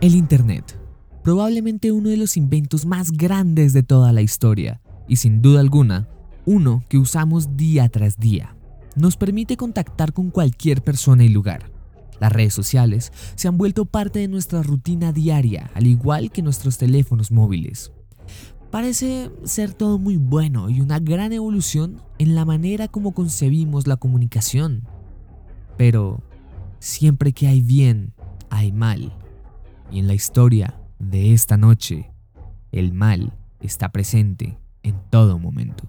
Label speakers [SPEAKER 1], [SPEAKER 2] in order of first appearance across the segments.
[SPEAKER 1] El Internet, probablemente uno de los inventos más grandes de toda la historia, y sin duda alguna, uno que usamos día tras día. Nos permite contactar con cualquier persona y lugar. Las redes sociales se han vuelto parte de nuestra rutina diaria, al igual que nuestros teléfonos móviles. Parece ser todo muy bueno y una gran evolución en la manera como concebimos la comunicación. Pero siempre que hay bien, hay mal. Y en la historia de esta noche, el mal está presente en todo momento.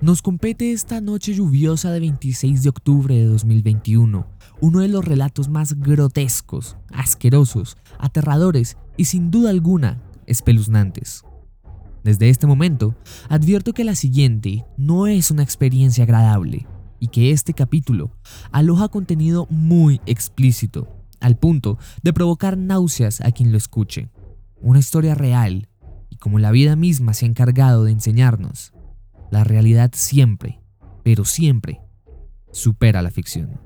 [SPEAKER 1] Nos compete esta noche lluviosa de 26 de octubre de 2021, uno de los relatos más grotescos, asquerosos, aterradores y sin duda alguna espeluznantes. Desde este momento, advierto que la siguiente no es una experiencia agradable y que este capítulo aloja contenido muy explícito al punto de provocar náuseas a quien lo escuche. Una historia real, y como la vida misma se ha encargado de enseñarnos, la realidad siempre, pero siempre, supera la ficción.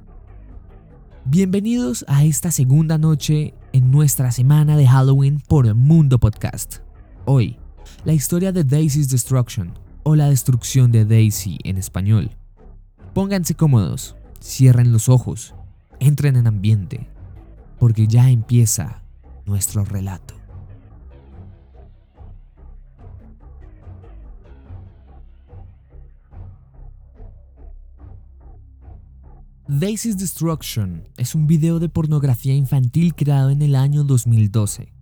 [SPEAKER 1] Bienvenidos a esta segunda noche en nuestra semana de Halloween por Mundo Podcast. Hoy, la historia de Daisy's Destruction, o la destrucción de Daisy en español. Pónganse cómodos, cierren los ojos, entren en ambiente porque ya empieza nuestro relato. Daisy's Destruction es un video de pornografía infantil creado en el año 2012.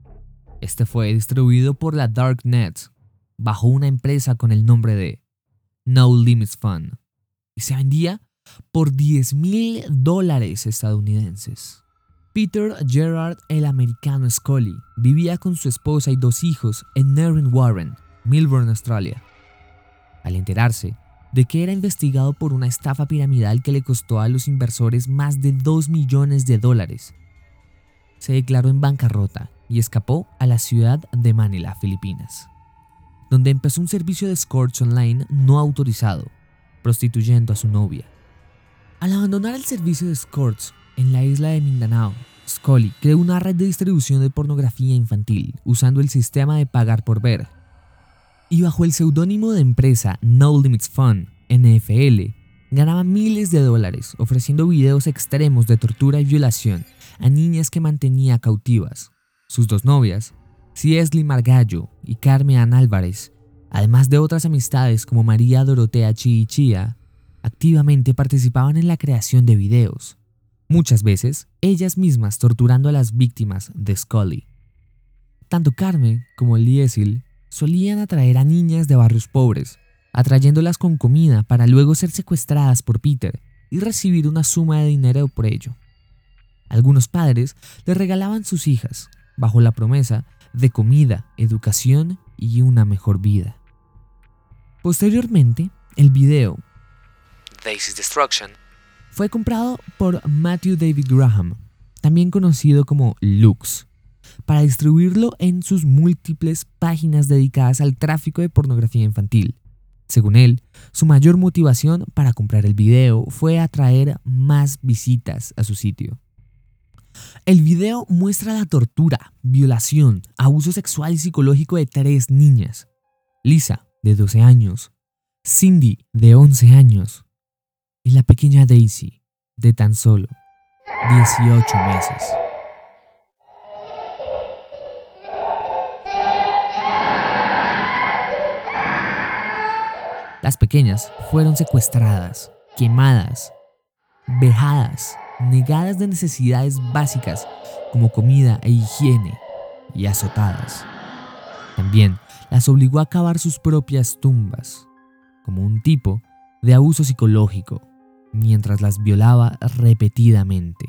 [SPEAKER 1] Este fue distribuido por la Darknet bajo una empresa con el nombre de No Limits Fun y se vendía por 10 mil dólares estadounidenses. Peter Gerard, el americano Scully, vivía con su esposa y dos hijos en Nerrin Warren, Melbourne, Australia. Al enterarse de que era investigado por una estafa piramidal que le costó a los inversores más de 2 millones de dólares, se declaró en bancarrota y escapó a la ciudad de Manila, Filipinas, donde empezó un servicio de escorts online no autorizado, prostituyendo a su novia. Al abandonar el servicio de escorts, en la isla de Mindanao, Scully creó una red de distribución de pornografía infantil usando el sistema de pagar por ver. Y bajo el seudónimo de empresa No Limits Fun, NFL, ganaba miles de dólares ofreciendo videos extremos de tortura y violación a niñas que mantenía cautivas. Sus dos novias, Ciesley Margallo y Carmen Álvarez, además de otras amistades como María Dorotea Chiichía, activamente participaban en la creación de videos muchas veces ellas mismas torturando a las víctimas de Scully. Tanto Carmen como Liesil solían atraer a niñas de barrios pobres, atrayéndolas con comida para luego ser secuestradas por Peter y recibir una suma de dinero por ello. Algunos padres les regalaban sus hijas, bajo la promesa de comida, educación y una mejor vida. Posteriormente, el video Daisy's Destruction fue comprado por Matthew David Graham, también conocido como Lux, para distribuirlo en sus múltiples páginas dedicadas al tráfico de pornografía infantil. Según él, su mayor motivación para comprar el video fue atraer más visitas a su sitio. El video muestra la tortura, violación, abuso sexual y psicológico de tres niñas. Lisa, de 12 años, Cindy, de 11 años, y la pequeña Daisy, de tan solo 18 meses. Las pequeñas fueron secuestradas, quemadas, vejadas, negadas de necesidades básicas como comida e higiene y azotadas. También las obligó a cavar sus propias tumbas, como un tipo de abuso psicológico mientras las violaba repetidamente.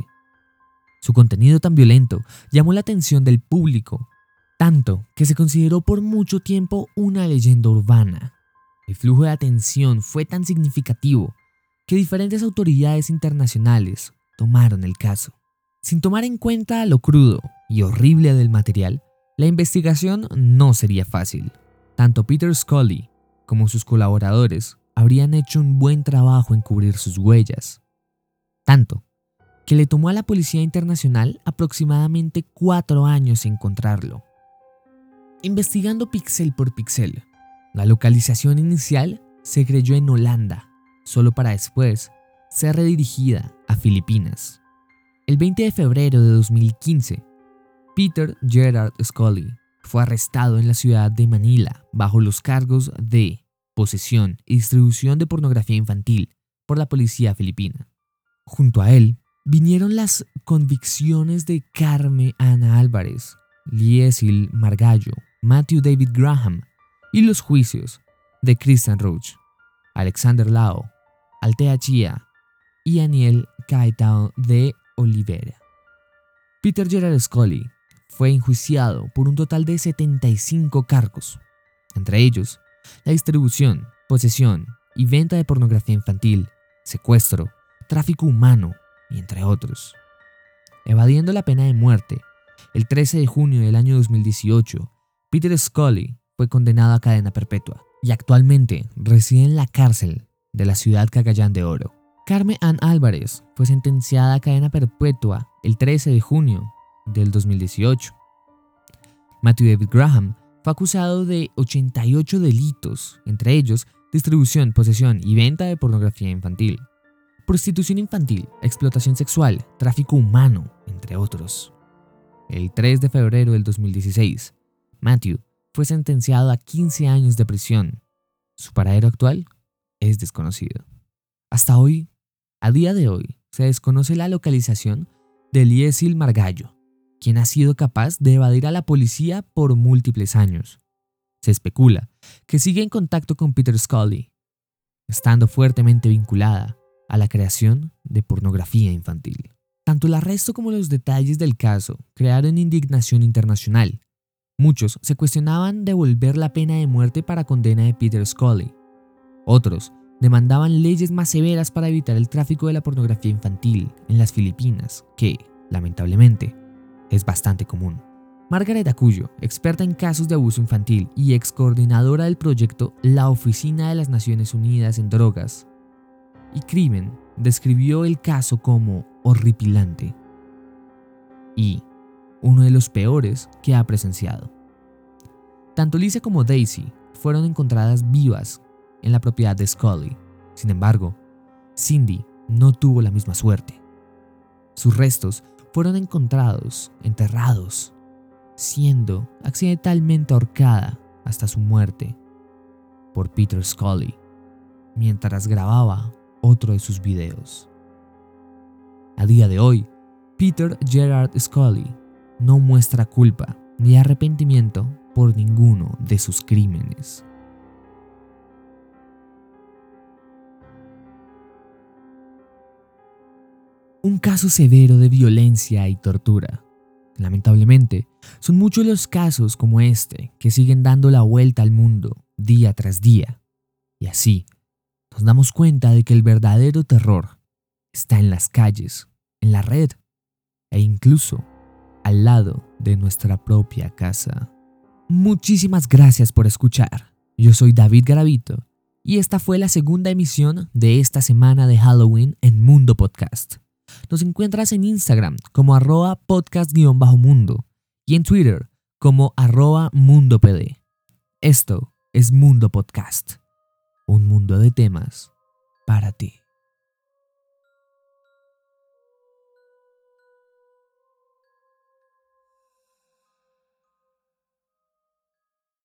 [SPEAKER 1] Su contenido tan violento llamó la atención del público, tanto que se consideró por mucho tiempo una leyenda urbana. El flujo de atención fue tan significativo que diferentes autoridades internacionales tomaron el caso. Sin tomar en cuenta lo crudo y horrible del material, la investigación no sería fácil. Tanto Peter Scully como sus colaboradores habrían hecho un buen trabajo en cubrir sus huellas. Tanto que le tomó a la Policía Internacional aproximadamente cuatro años encontrarlo. Investigando píxel por píxel, la localización inicial se creyó en Holanda, solo para después ser redirigida a Filipinas. El 20 de febrero de 2015, Peter Gerard Scully fue arrestado en la ciudad de Manila bajo los cargos de posesión y distribución de pornografía infantil por la policía filipina. Junto a él vinieron las convicciones de Carme Ana Álvarez, Liesil Margallo, Matthew David Graham y los juicios de Christian Roach, Alexander Lao, Altea Chia y Aniel Caetano de Olivera. Peter Gerard Scully fue enjuiciado por un total de 75 cargos, entre ellos la distribución, posesión y venta de pornografía infantil, secuestro, tráfico humano y entre otros. Evadiendo la pena de muerte, el 13 de junio del año 2018, Peter Scully fue condenado a cadena perpetua y actualmente reside en la cárcel de la ciudad Cagayán de Oro. Carmen Ann Álvarez fue sentenciada a cadena perpetua el 13 de junio del 2018. Matthew David Graham fue acusado de 88 delitos, entre ellos distribución, posesión y venta de pornografía infantil, prostitución infantil, explotación sexual, tráfico humano, entre otros. El 3 de febrero del 2016, Matthew fue sentenciado a 15 años de prisión. Su paradero actual es desconocido. Hasta hoy, a día de hoy, se desconoce la localización de Liesil Margallo, quien ha sido capaz de evadir a la policía por múltiples años. Se especula que sigue en contacto con Peter Scully, estando fuertemente vinculada a la creación de pornografía infantil. Tanto el arresto como los detalles del caso crearon indignación internacional. Muchos se cuestionaban devolver la pena de muerte para condena de Peter Scully. Otros demandaban leyes más severas para evitar el tráfico de la pornografía infantil en las Filipinas, que, lamentablemente, es bastante común. Margaret Acuyo, experta en casos de abuso infantil y ex coordinadora del proyecto La Oficina de las Naciones Unidas en Drogas y Crimen, describió el caso como horripilante y uno de los peores que ha presenciado. Tanto Lisa como Daisy fueron encontradas vivas en la propiedad de Scully. Sin embargo, Cindy no tuvo la misma suerte. Sus restos fueron encontrados enterrados, siendo accidentalmente ahorcada hasta su muerte por Peter Scully mientras grababa otro de sus videos. A día de hoy, Peter Gerard Scully no muestra culpa ni arrepentimiento por ninguno de sus crímenes. Un caso severo de violencia y tortura. Lamentablemente, son muchos los casos como este que siguen dando la vuelta al mundo día tras día. Y así, nos damos cuenta de que el verdadero terror está en las calles, en la red e incluso al lado de nuestra propia casa. Muchísimas gracias por escuchar. Yo soy David Garavito y esta fue la segunda emisión de esta semana de Halloween en Mundo Podcast. Nos encuentras en Instagram como arroba podcast-mundo y en Twitter como arroba mundopd. Esto es Mundo Podcast, un mundo de temas para ti.